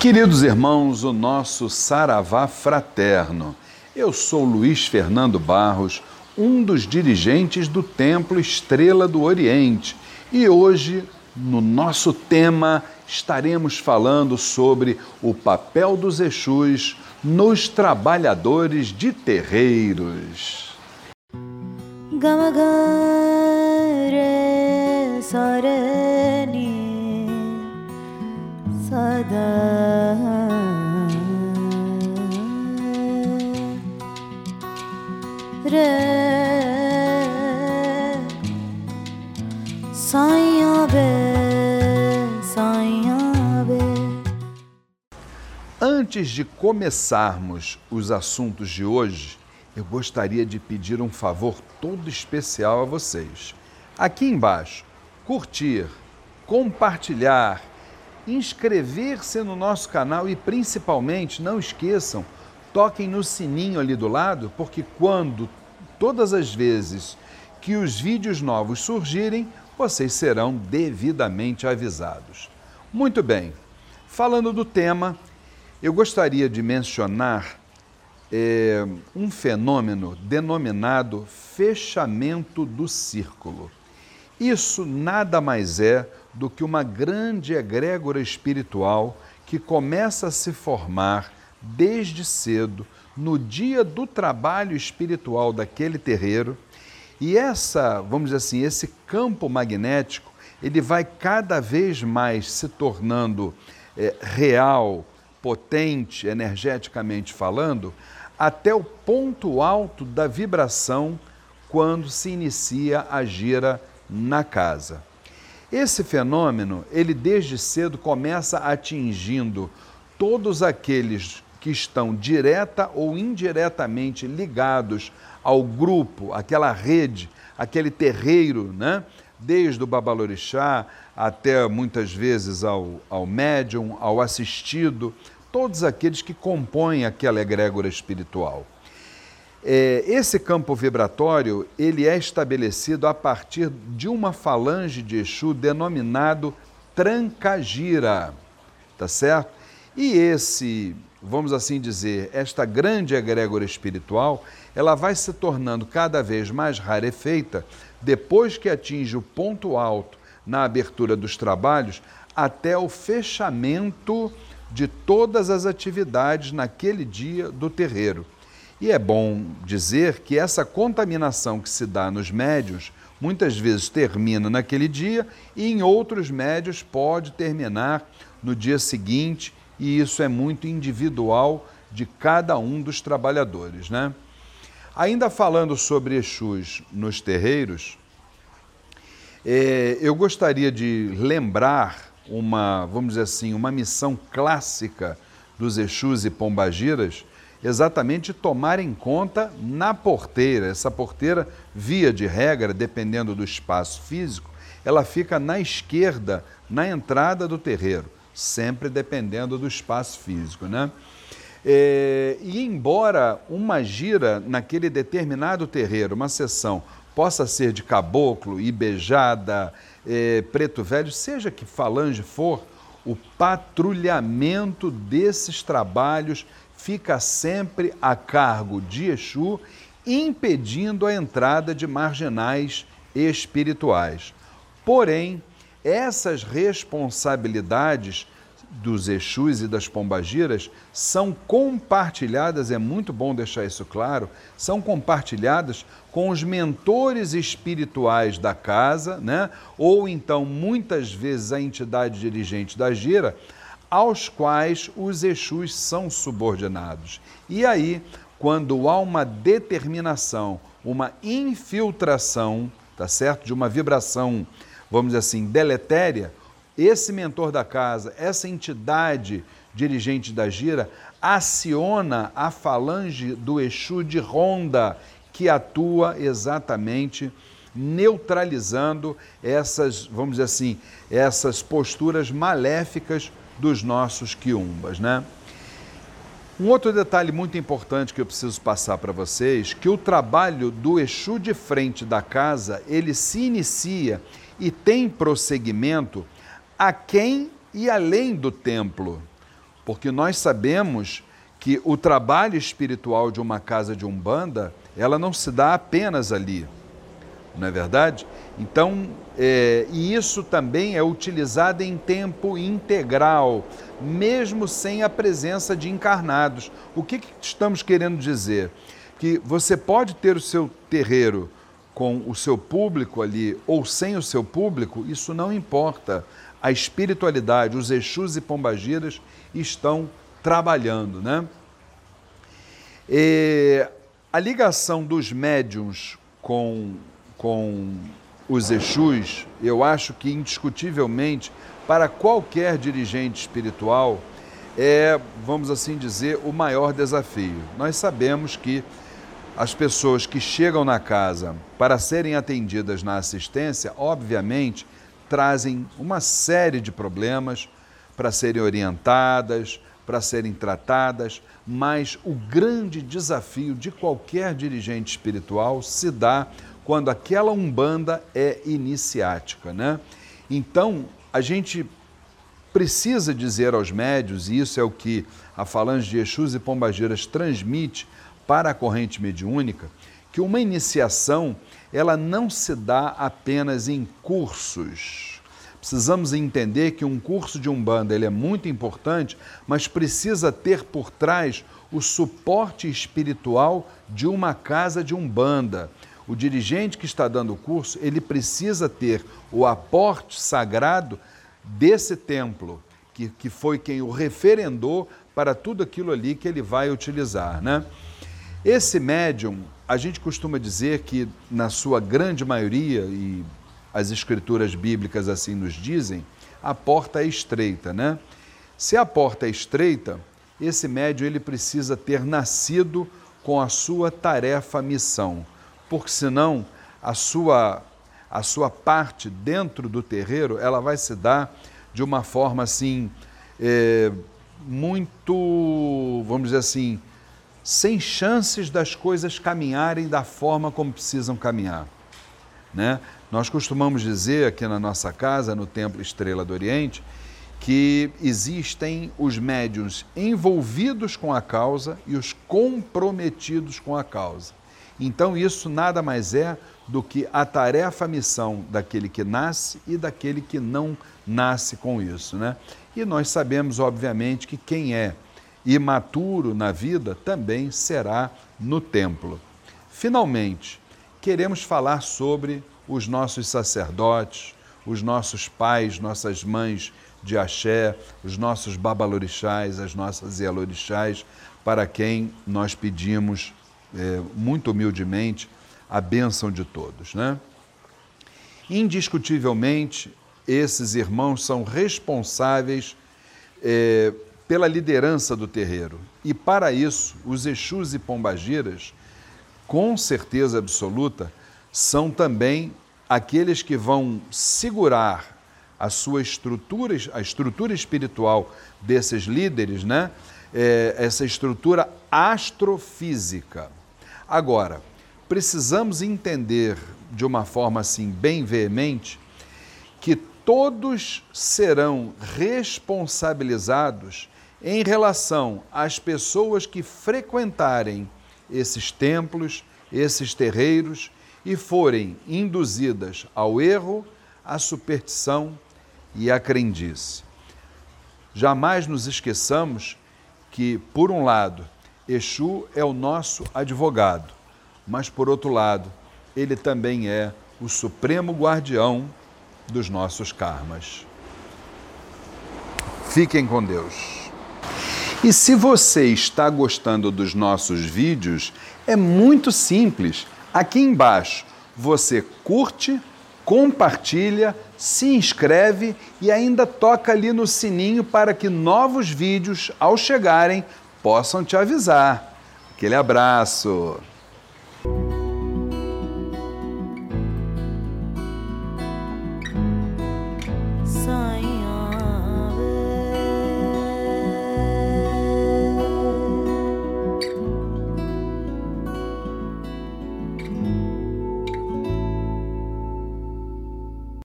Queridos irmãos, o nosso Saravá fraterno. Eu sou Luiz Fernando Barros, um dos dirigentes do Templo Estrela do Oriente, e hoje, no nosso tema, estaremos falando sobre o papel dos Exus nos trabalhadores de terreiros. Gamagare sarani Antes de começarmos os assuntos de hoje, eu gostaria de pedir um favor todo especial a vocês. Aqui embaixo, curtir, compartilhar, inscrever-se no nosso canal e principalmente não esqueçam, toquem no sininho ali do lado, porque quando todas as vezes que os vídeos novos surgirem, vocês serão devidamente avisados. Muito bem, falando do tema, eu gostaria de mencionar é, um fenômeno denominado fechamento do círculo. Isso nada mais é do que uma grande egrégora espiritual que começa a se formar desde cedo, no dia do trabalho espiritual daquele terreiro. E essa, vamos dizer assim, esse campo magnético, ele vai cada vez mais se tornando é, real, potente, energeticamente falando, até o ponto alto da vibração quando se inicia a gira na casa. Esse fenômeno, ele desde cedo começa atingindo todos aqueles que estão direta ou indiretamente ligados ao grupo, aquela rede, aquele terreiro, né? desde o babalorixá até muitas vezes ao, ao médium, ao assistido, todos aqueles que compõem aquela egrégora espiritual. É, esse campo vibratório ele é estabelecido a partir de uma falange de Exu denominado Trancagira, tá certo? E esse, vamos assim dizer, esta grande egrégora espiritual, ela vai se tornando cada vez mais rarefeita depois que atinge o ponto alto na abertura dos trabalhos até o fechamento de todas as atividades naquele dia do terreiro. E é bom dizer que essa contaminação que se dá nos médios muitas vezes termina naquele dia e em outros médios pode terminar no dia seguinte, e isso é muito individual de cada um dos trabalhadores, né? Ainda falando sobre Exus nos terreiros, é, eu gostaria de lembrar uma, vamos dizer assim, uma missão clássica dos Exus e Pombagiras, exatamente tomar em conta na porteira. Essa porteira, via de regra, dependendo do espaço físico, ela fica na esquerda, na entrada do terreiro, sempre dependendo do espaço físico, né? É, e embora uma gira naquele determinado terreiro, uma sessão, possa ser de caboclo, ibejada, é, preto velho, seja que falange for, o patrulhamento desses trabalhos fica sempre a cargo de Exu, impedindo a entrada de marginais espirituais. Porém, essas responsabilidades dos Exus e das Pombagiras são compartilhadas, é muito bom deixar isso claro, são compartilhadas com os mentores espirituais da casa, né? ou então muitas vezes a entidade dirigente da gira, aos quais os Exus são subordinados. E aí, quando há uma determinação, uma infiltração, tá certo? De uma vibração, vamos dizer assim, deletéria, esse mentor da casa, essa entidade dirigente da gira, aciona a falange do Exu de Ronda, que atua exatamente neutralizando essas, vamos dizer assim, essas posturas maléficas dos nossos quiumbas, né? Um outro detalhe muito importante que eu preciso passar para vocês, que o trabalho do Exu de frente da casa, ele se inicia e tem prosseguimento a quem e além do templo. porque nós sabemos que o trabalho espiritual de uma casa de umbanda, ela não se dá apenas ali, não é verdade? Então, é, e isso também é utilizado em tempo integral, mesmo sem a presença de encarnados. O que, que estamos querendo dizer? Que você pode ter o seu terreiro com o seu público ali ou sem o seu público, isso não importa. A espiritualidade, os Exus e Pombagiras estão trabalhando, né? E a ligação dos médiums com, com os Exus, eu acho que indiscutivelmente, para qualquer dirigente espiritual, é, vamos assim dizer, o maior desafio. Nós sabemos que as pessoas que chegam na casa para serem atendidas na assistência, obviamente, trazem uma série de problemas para serem orientadas, para serem tratadas, mas o grande desafio de qualquer dirigente espiritual se dá quando aquela umbanda é iniciática, né? Então, a gente precisa dizer aos médios, e isso é o que a Falange de Exus e Pombagiras transmite para a corrente mediúnica que uma iniciação ela não se dá apenas em cursos. Precisamos entender que um curso de umbanda ele é muito importante, mas precisa ter por trás o suporte espiritual de uma casa de umbanda. O dirigente que está dando o curso, ele precisa ter o aporte sagrado desse templo, que, que foi quem o referendou para tudo aquilo ali que ele vai utilizar, né? Esse médium, a gente costuma dizer que, na sua grande maioria, e as escrituras bíblicas assim nos dizem, a porta é estreita, né? Se a porta é estreita, esse médium ele precisa ter nascido com a sua tarefa, missão, porque senão a sua a sua parte dentro do terreiro ela vai se dar de uma forma assim é, muito, vamos dizer assim, sem chances das coisas caminharem da forma como precisam caminhar. Né? Nós costumamos dizer aqui na nossa casa, no Templo Estrela do Oriente, que existem os médiuns envolvidos com a causa e os comprometidos com a causa. Então, isso nada mais é do que a tarefa, a missão daquele que nasce e daquele que não nasce com isso. Né? E nós sabemos, obviamente, que quem é imaturo na vida também será no templo. Finalmente, queremos falar sobre os nossos sacerdotes, os nossos pais, nossas mães de axé, os nossos babalorixás, as nossas ialorixás, para quem nós pedimos é, muito humildemente a bênção de todos. Né? Indiscutivelmente, esses irmãos são responsáveis é, pela liderança do terreiro. E para isso, os Exus e Pombagiras, com certeza absoluta, são também aqueles que vão segurar a sua estrutura, a estrutura espiritual desses líderes, né? É, essa estrutura astrofísica. Agora, precisamos entender de uma forma assim bem veemente que todos serão responsabilizados em relação às pessoas que frequentarem esses templos, esses terreiros e forem induzidas ao erro, à superstição e à crendice. Jamais nos esqueçamos que, por um lado, Exu é o nosso advogado, mas, por outro lado, ele também é o supremo guardião dos nossos karmas. Fiquem com Deus. E se você está gostando dos nossos vídeos, é muito simples. Aqui embaixo você curte, compartilha, se inscreve e ainda toca ali no sininho para que novos vídeos, ao chegarem, possam te avisar. Aquele abraço!